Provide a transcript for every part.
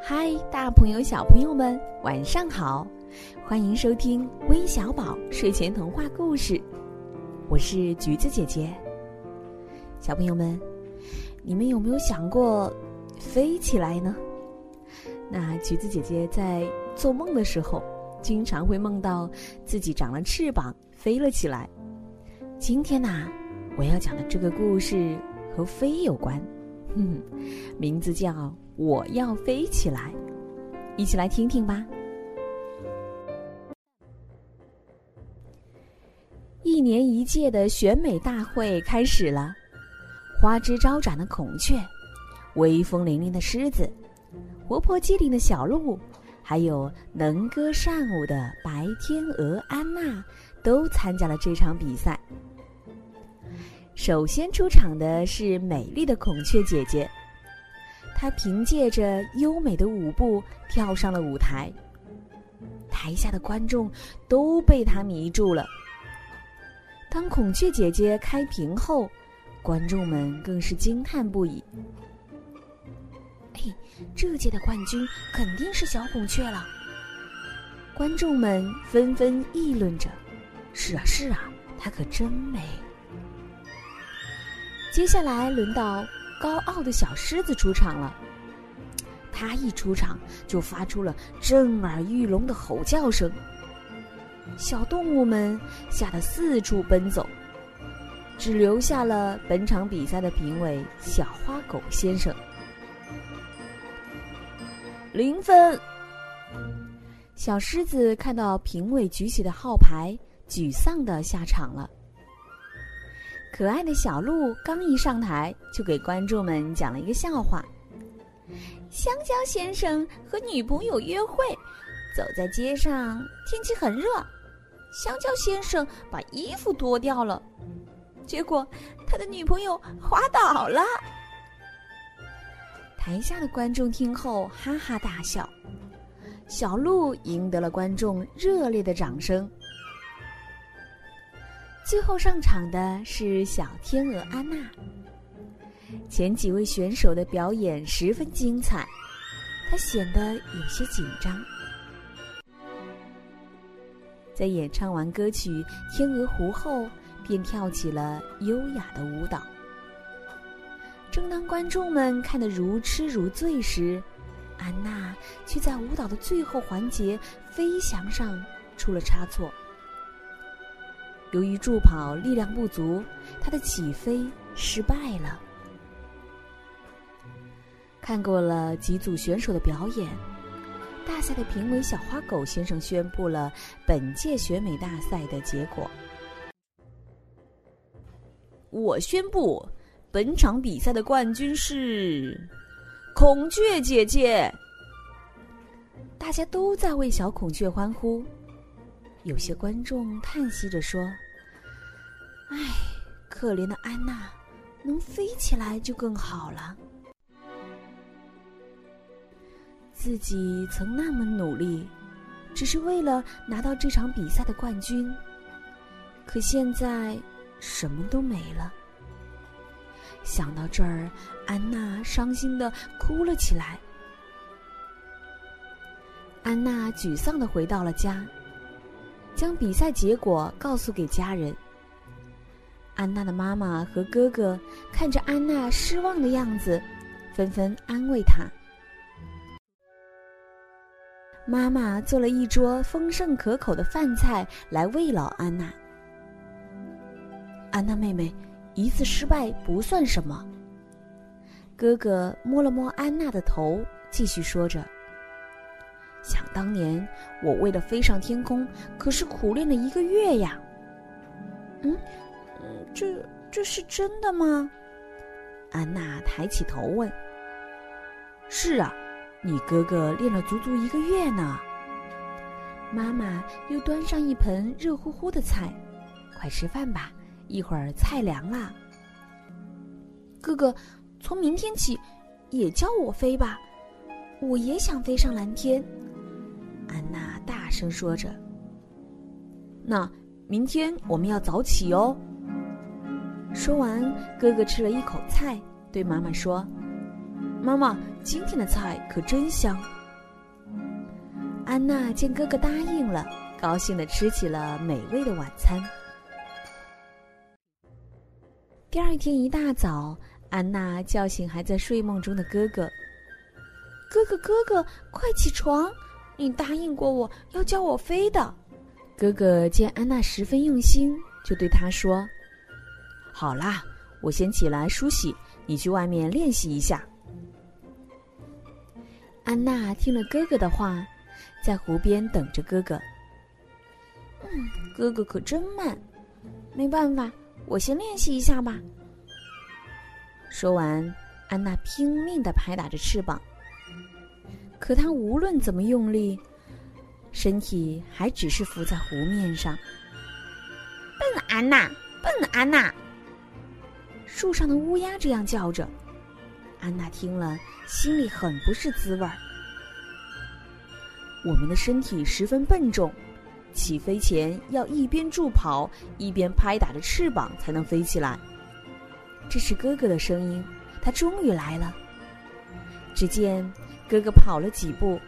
嗨，大朋友、小朋友们，晚上好！欢迎收听微小宝睡前童话故事，我是橘子姐姐。小朋友们，你们有没有想过飞起来呢？那橘子姐姐在做梦的时候，经常会梦到自己长了翅膀飞了起来。今天呢，我要讲的这个故事和飞有关，哼，名字叫《我要飞起来》，一起来听听吧。一年一届的选美大会开始了，花枝招展的孔雀，威风凛凛的狮子。活泼机灵的小鹿，还有能歌善舞的白天鹅安娜，都参加了这场比赛。首先出场的是美丽的孔雀姐姐，她凭借着优美的舞步跳上了舞台。台下的观众都被她迷住了。当孔雀姐姐开屏后，观众们更是惊叹不已。嘿这届的冠军肯定是小孔雀了。观众们纷纷议论着：“是啊，是啊，她可真美。”接下来轮到高傲的小狮子出场了。它一出场就发出了震耳欲聋的吼叫声，小动物们吓得四处奔走，只留下了本场比赛的评委小花狗先生。零分。小狮子看到评委举起的号牌，沮丧的下场了。可爱的小鹿刚一上台，就给观众们讲了一个笑话：香蕉先生和女朋友约会，走在街上，天气很热，香蕉先生把衣服脱掉了，结果他的女朋友滑倒了。台下的观众听后哈哈大笑，小鹿赢得了观众热烈的掌声。最后上场的是小天鹅安娜。前几位选手的表演十分精彩，她显得有些紧张。在演唱完歌曲《天鹅湖》后，便跳起了优雅的舞蹈。正当观众们看得如痴如醉时，安娜却在舞蹈的最后环节飞翔上出了差错。由于助跑力量不足，他的起飞失败了。看过了几组选手的表演，大赛的评委小花狗先生宣布了本届选美大赛的结果。我宣布。本场比赛的冠军是孔雀姐姐，大家都在为小孔雀欢呼。有些观众叹息着说：“唉，可怜的安娜，能飞起来就更好了。自己曾那么努力，只是为了拿到这场比赛的冠军，可现在什么都没了。”想到这儿，安娜伤心的哭了起来。安娜沮丧的回到了家，将比赛结果告诉给家人。安娜的妈妈和哥哥看着安娜失望的样子，纷纷安慰她。妈妈做了一桌丰盛可口的饭菜来慰劳安娜。安娜妹妹。一次失败不算什么。哥哥摸了摸安娜的头，继续说着：“想当年，我为了飞上天空，可是苦练了一个月呀。”“嗯，这这是真的吗？”安娜抬起头问。“是啊，你哥哥练了足足一个月呢。”妈妈又端上一盆热乎乎的菜，“快吃饭吧。”一会儿菜凉了，哥哥，从明天起也教我飞吧，我也想飞上蓝天。安娜大声说着。那明天我们要早起哦。说完，哥哥吃了一口菜，对妈妈说：“妈妈，今天的菜可真香。”安娜见哥哥答应了，高兴的吃起了美味的晚餐。第二天一大早，安娜叫醒还在睡梦中的哥哥：“哥哥，哥哥，快起床！你答应过我要教我飞的。”哥哥见安娜十分用心，就对她说：“好啦，我先起来梳洗，你去外面练习一下。”安娜听了哥哥的话。在湖边等着哥哥。嗯，哥哥可真慢，没办法，我先练习一下吧。说完，安娜拼命的拍打着翅膀，可他无论怎么用力，身体还只是浮在湖面上。笨安娜，笨安娜！树上的乌鸦这样叫着，安娜听了心里很不是滋味儿。我们的身体十分笨重，起飞前要一边助跑一边拍打着翅膀才能飞起来。这是哥哥的声音，他终于来了。只见哥哥跑了几步，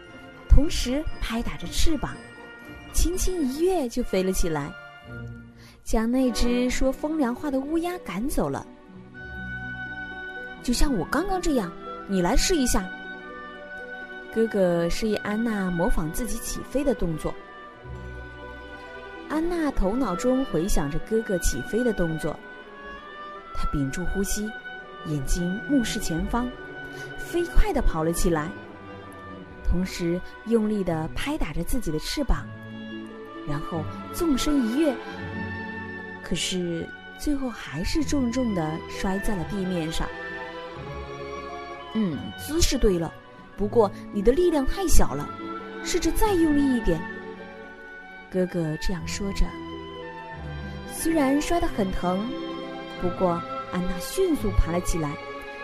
同时拍打着翅膀，轻轻一跃就飞了起来，将那只说风凉话的乌鸦赶走了。就像我刚刚这样，你来试一下。哥哥示意安娜模仿自己起飞的动作。安娜头脑中回想着哥哥起飞的动作，她屏住呼吸，眼睛目视前方，飞快地跑了起来，同时用力地拍打着自己的翅膀，然后纵身一跃。可是最后还是重重地摔在了地面上。嗯，姿势对了。不过你的力量太小了，试着再用力一点。哥哥这样说着。虽然摔得很疼，不过安娜迅速爬了起来，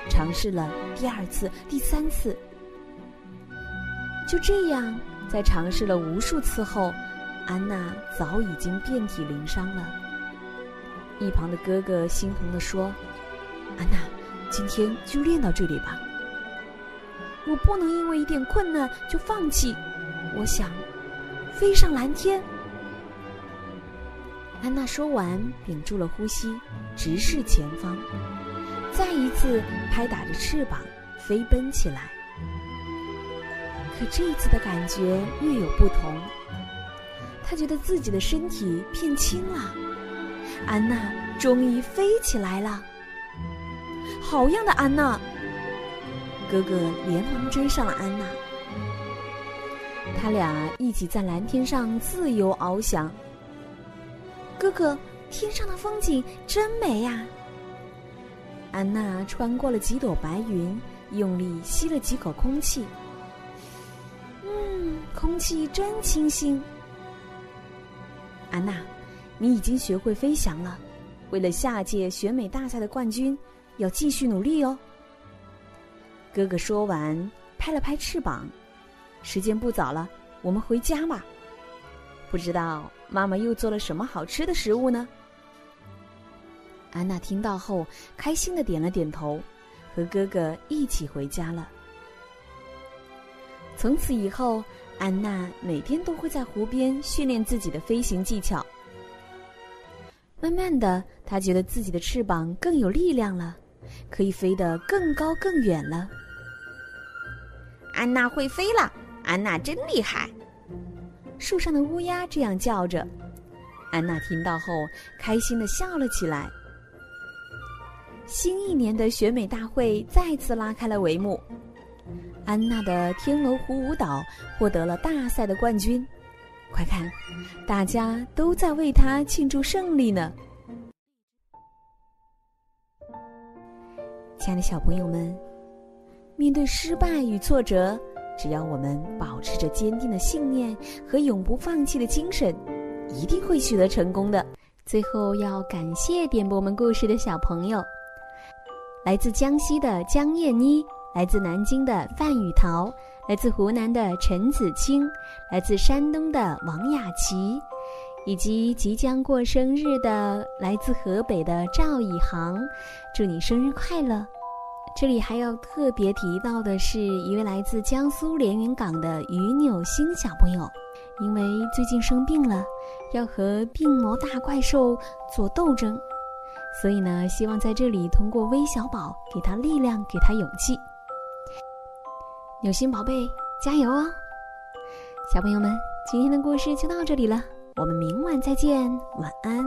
尝试了第二次、第三次。就这样，在尝试了无数次后，安娜早已经遍体鳞伤了。一旁的哥哥心疼地说：“安娜，今天就练到这里吧。”我不能因为一点困难就放弃。我想飞上蓝天。安娜说完，屏住了呼吸，直视前方，再一次拍打着翅膀飞奔起来。可这一次的感觉略有不同，他觉得自己的身体变轻了。安娜终于飞起来了，好样的，安娜！哥哥连忙追上了安娜，他俩一起在蓝天上自由翱翔。哥哥，天上的风景真美呀！安娜穿过了几朵白云，用力吸了几口空气。嗯，空气真清新。安娜，你已经学会飞翔了，为了下届选美大赛的冠军，要继续努力哦。哥哥说完，拍了拍翅膀。时间不早了，我们回家吧。不知道妈妈又做了什么好吃的食物呢？安娜听到后，开心的点了点头，和哥哥一起回家了。从此以后，安娜每天都会在湖边训练自己的飞行技巧。慢慢的，她觉得自己的翅膀更有力量了，可以飞得更高更远了。安娜会飞了，安娜真厉害！树上的乌鸦这样叫着。安娜听到后，开心的笑了起来。新一年的选美大会再次拉开了帷幕，安娜的天鹅湖舞蹈获得了大赛的冠军。快看，大家都在为她庆祝胜利呢！亲爱的小朋友们。面对失败与挫折，只要我们保持着坚定的信念和永不放弃的精神，一定会取得成功的。最后要感谢点播我们故事的小朋友：来自江西的江燕妮，来自南京的范雨桃，来自湖南的陈子清，来自山东的王雅琪，以及即将过生日的来自河北的赵以航，祝你生日快乐！这里还要特别提到的是一位来自江苏连云港的于纽星小朋友，因为最近生病了，要和病魔大怪兽做斗争，所以呢，希望在这里通过微小宝给他力量，给他勇气。有心宝贝，加油哦！小朋友们，今天的故事就到这里了。我们明晚再见，晚安。